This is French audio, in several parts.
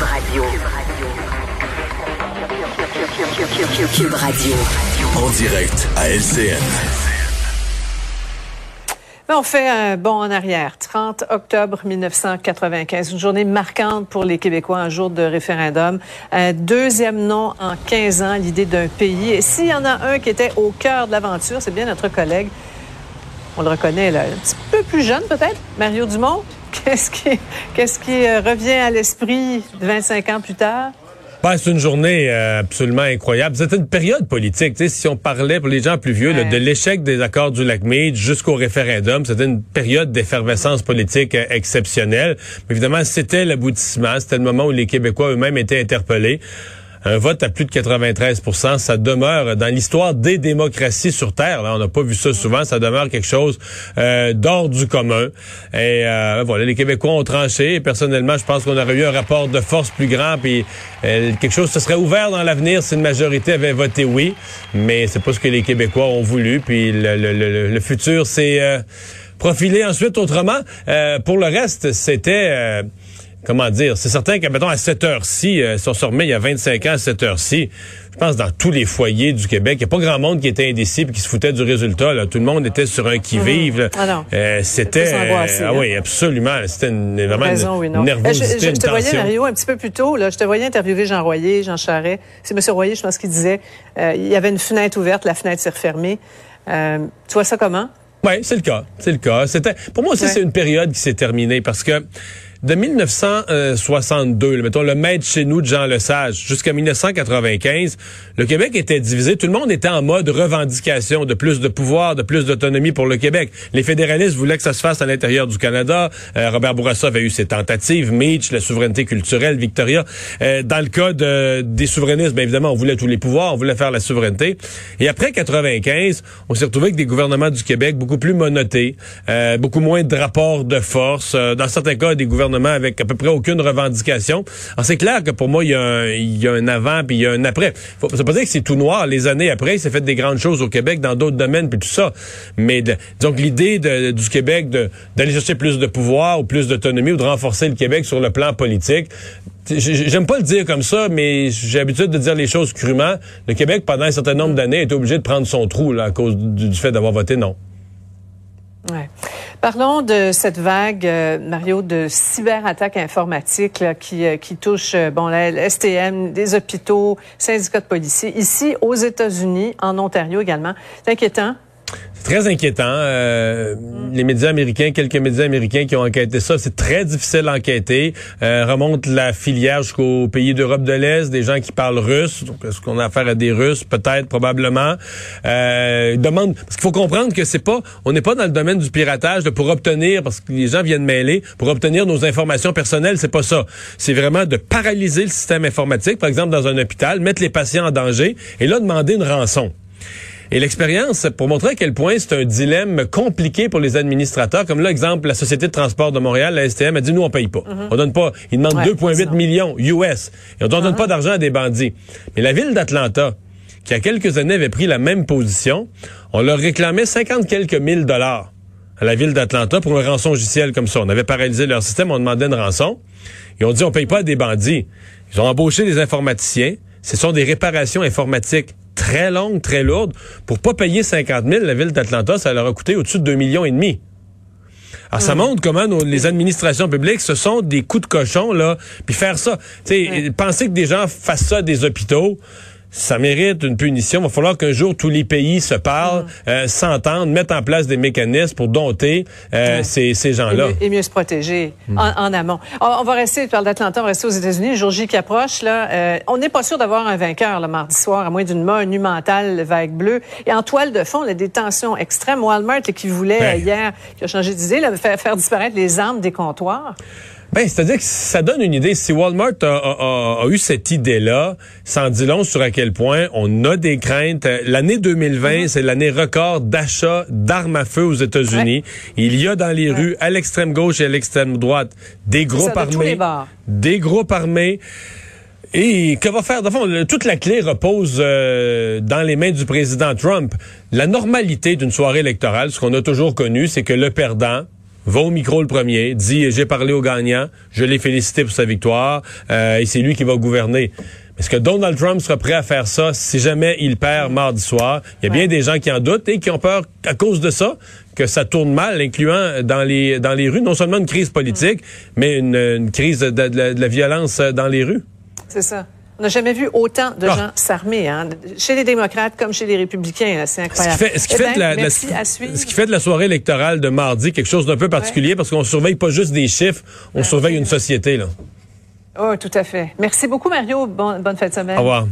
Cube Radio. Cube Radio. En direct à LCN. Ben, on fait un bond en arrière. 30 octobre 1995, une journée marquante pour les Québécois, un jour de référendum. Un deuxième nom en 15 ans, l'idée d'un pays. Et s'il y en a un qui était au cœur de l'aventure, c'est bien notre collègue, on le reconnaît, là, un petit peu plus jeune peut-être, Mario Dumont? Qu'est-ce qui, qu'est-ce qui euh, revient à l'esprit 25 ans plus tard? Ben, c'est une journée euh, absolument incroyable. C'était une période politique. sais, si on parlait pour les gens plus vieux là, de l'échec des accords du lac Mead jusqu'au référendum, c'était une période d'effervescence politique euh, exceptionnelle. Mais évidemment, c'était l'aboutissement. C'était le moment où les Québécois eux-mêmes étaient interpellés un vote à plus de 93% ça demeure dans l'histoire des démocraties sur Terre. Là, on n'a pas vu ça souvent. Ça demeure quelque chose euh, d'ordre du commun. Et euh, voilà, les Québécois ont tranché. personnellement, je pense qu'on aurait eu un rapport de force plus grand. Puis euh, quelque chose se serait ouvert dans l'avenir si une majorité avait voté oui. Mais c'est pas ce que les Québécois ont voulu. Puis le, le, le, futur s'est profilé ensuite autrement. pour le reste, c'était comment dire, c'est certain qu'à mettons à cette heure-ci, euh, si on se remet il y a 25 ans à cette heure-ci, je pense dans tous les foyers du Québec, il n'y a pas grand monde qui était indécis et qui se foutait du résultat. Là. Tout le monde était sur un qui-vive. Ah euh, c'était euh, ah oui, absolument. C'était une, vraiment Raison, une, oui, nervosité, je, je, te voyais Mario un petit peu plus tôt. Là, je te voyais interviewer Jean Royer, Jean Charret. C'est M. Royer, je pense qu'il disait, euh, il y avait une fenêtre ouverte, la fenêtre s'est refermée. Euh, tu vois ça comment? Oui, c'est le cas. C'est le cas. C'était, pour moi aussi, c'est une période qui s'est terminée parce que de 1962, mettons le maître chez nous de Jean Lesage, jusqu'à 1995, le Québec était divisé. Tout le monde était en mode revendication de plus de pouvoir, de plus d'autonomie pour le Québec. Les fédéralistes voulaient que ça se fasse à l'intérieur du Canada. Euh, Robert Bourassa avait eu ses tentatives. Mitch, la souveraineté culturelle, Victoria. Euh, dans le cas de, des souverainistes, bien évidemment, on voulait tous les pouvoirs, on voulait faire la souveraineté. Et après 95, on s'est retrouvé avec des gouvernements du Québec beaucoup plus monotés, euh, beaucoup moins de rapports de force. dans certains cas, des gouvernements avec à peu près aucune revendication. Alors c'est clair que pour moi, il y, a un, a avant puis il y a un après. Faut, ça veut pas dire que c'est tout noir. Les années après, il s'est fait des grandes choses au Québec dans d'autres domaines puis tout ça. Mais donc l'idée du Québec d'aller chercher plus de pouvoir ou plus d'autonomie ou de renforcer le Québec sur le plan politique, J'aime pas le dire comme ça, mais j'ai l'habitude de dire les choses crûment. Le Québec, pendant un certain nombre d'années, est obligé de prendre son trou là, à cause du fait d'avoir voté non. Parlons de cette vague, euh, Mario, de cyberattaques informatiques qui, euh, qui touche euh, bon, la STM, des hôpitaux, syndicats de policiers, ici aux États-Unis, en Ontario également. C'est inquiétant. C'est très inquiétant. Euh, les médias américains, quelques médias américains qui ont enquêté ça, c'est très difficile à enquêter. Euh, remonte la filière jusqu'aux pays d'Europe de l'Est, des gens qui parlent russe. Donc, est-ce qu'on a affaire à des Russes? Peut-être, probablement. Euh, demande, parce qu'il faut comprendre que c'est pas, on n'est pas dans le domaine du piratage de pour obtenir, parce que les gens viennent mêler, pour obtenir nos informations personnelles, c'est pas ça. C'est vraiment de paralyser le système informatique, par exemple dans un hôpital, mettre les patients en danger, et là demander une rançon. Et l'expérience, pour montrer à quel point c'est un dilemme compliqué pour les administrateurs, comme là, exemple, la Société de transport de Montréal, la STM, a dit, nous, on paye pas. Mhm. On donne pas, ils demandent 2,8 millions US. Et on ne donne uh-huh. pas d'argent à des bandits. Mais la ville d'Atlanta, qui a quelques années avait pris la même position, on leur réclamait 50 quelques mille dollars à la ville d'Atlanta pour un rançon logiciel comme ça. On avait paralysé leur système, on demandait une rançon. Et on dit, on paye pas à des bandits. Ils ont embauché des informaticiens. Ce sont des réparations informatiques très longue, très lourde. Pour pas payer 50 000, la ville d'Atlanta, ça leur a coûté au-dessus de 2 millions et demi. Alors, ça montre comment les administrations publiques, ce sont des coups de cochon, là. Puis faire ça, tu sais, penser que des gens fassent ça à des hôpitaux, ça mérite une punition. Il va falloir qu'un jour tous les pays se parlent, mm. euh, s'entendent, mettent en place des mécanismes pour dompter euh, ces, ces gens-là. Et, mieux se protéger mm. en, amont. On, va rester, tu parles d'Atlanta, on va rester aux États-Unis. Le jour J qui approche, là, euh, on n'est pas sûr d'avoir un vainqueur le mardi soir, à moins d'une monumentale vague bleue. Et en toile de fond, a des tensions extrêmes. Walmart qui voulait hier, qui a changé d'idée, faire, faire disparaître les armes des comptoirs. Ben, c'est-à-dire que ça donne une idée. Si Walmart a, eu cette idée-là, ça en dit long sur à quel point on a des craintes. L'année 2020, mm-hmm. c'est l'année record d'achat d'armes à feu aux États-Unis. Il y a dans les rues, à l'extrême gauche et à l'extrême droite, des groupes armés. Des groupes armés. Et que va faire? De fond, toute la clé repose euh, dans les mains du président Trump. La normalité d'une soirée électorale, ce qu'on a toujours connu, c'est que le perdant va au micro le premier, dit j'ai parlé au gagnant, je l'ai félicité pour sa victoire, euh, et c'est lui qui va gouverner. Est-ce que Donald Trump sera prêt à faire ça si jamais il perd mardi soir? Il y a bien des gens qui en doutent et qui ont peur, à cause de ça, que ça tourne mal, incluant dans les, dans les rues, non seulement une crise politique, mais une, crise de, la violence dans les rues. C'est ça. On n'a jamais vu autant de ah. gens s'armer, hein, chez les démocrates comme chez les républicains. C'est incroyable. Ce qui, fait, de la, soirée électorale de mardi quelque chose d'un peu particulier parce qu'on surveille pas juste des chiffres, on ben surveille une société. Là. Oh, tout à fait. Merci beaucoup, Mario. bonne fin de semaine. Au revoir.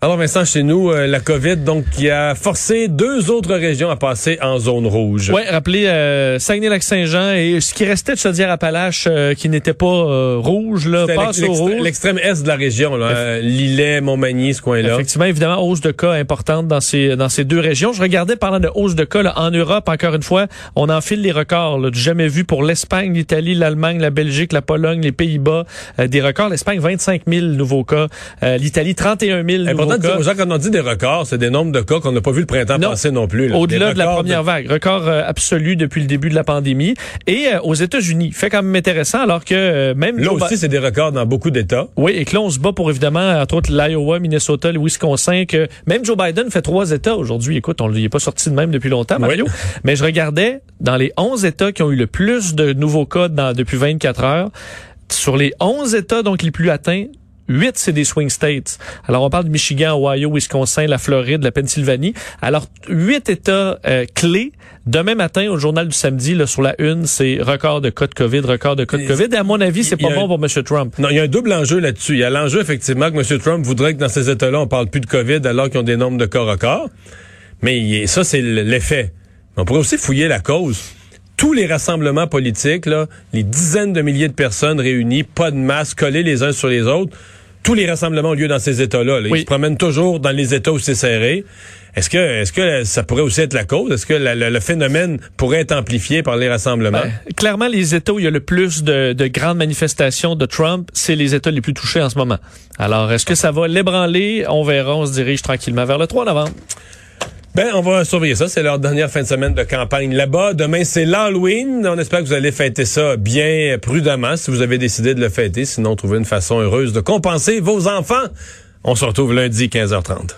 Alors Vincent, chez nous, euh, la COVID, donc, qui a forcé deux autres régions à passer en zone rouge. Oui, rappelez euh, Saguenay-Lac-Saint-Jean et ce qui restait de Chaudière-Appalaches euh, qui n'était pas euh, rouge, là, passe au rouge. L'extrême est de la région, là, Lillet, Montmagny, ce coin-là. Effectivement, évidemment, hausse de cas importante dans ces dans ces deux régions. Je regardais parlant de hausse de cas là, en Europe, encore une fois, on enfile les records, là, jamais vu pour l'Espagne, l'Italie, l'Allemagne, la Belgique, la Pologne, les Pays-Bas, des records. L'Espagne, 25 000 nouveaux cas. L'Italie, 31 000 nouveaux aux gens, quand on dit des records, c'est des nombres de cas qu'on n'a pas vu le printemps passé non plus. Au-delà de la première vague. Record euh, absolu depuis le début de la pandémie. Et euh, aux États-Unis, fait quand même intéressant, alors que euh, même... Là aussi, c'est des records dans beaucoup d'États. Oui, et que là, on se bat pour, évidemment, entre autres, l'Iowa, Minnesota, le Wisconsin, que même Joe Biden fait trois États aujourd'hui. Écoute, on n'est pas sorti de même depuis longtemps, Mario. Mais je regardais, dans les 11 États qui ont eu le plus de nouveaux cas dans, depuis 24 heures, sur les 11 États donc les plus atteints, Huit, c'est des swing states. Alors, on parle de Michigan, Ohio, Wisconsin, la Floride, la Pennsylvanie. Alors, huit États euh, clés. Demain matin, au journal du samedi, là, sur la une, c'est record de cas de COVID, record de cas de COVID. Et à mon avis, c'est pas bon pour M. Trump. Non, il y a un double enjeu là-dessus. Il y a l'enjeu, effectivement, que M. Trump voudrait que dans ces États-là, on parle plus de COVID alors qu'ils ont des nombres de cas records. Mais ça, c'est l'effet. On pourrait aussi fouiller la cause tous les rassemblements politiques, là, les dizaines de milliers de personnes réunies, pas de masque, collés les uns sur les autres, tous les rassemblements ont lieu dans ces États-là. Ils se promènent toujours dans les États où c'est serré. Est-ce que, est-ce que ça pourrait aussi être la cause? Est-ce que le phénomène pourrait être amplifié par les rassemblements? Ben, clairement, les États où il y a le plus de, grandes manifestations de Trump, c'est les États les plus touchés en ce moment. Alors, est-ce que ça va l'ébranler? On verra. On se dirige tranquillement vers le 3 novembre. Ben, on va surveiller ça. C'est leur dernière fin de semaine de campagne là-bas. Demain, c'est l'Halloween. On espère que vous allez fêter ça bien prudemment si vous avez décidé de le fêter. Sinon, trouver une façon heureuse de compenser vos enfants. On se retrouve lundi 15h30.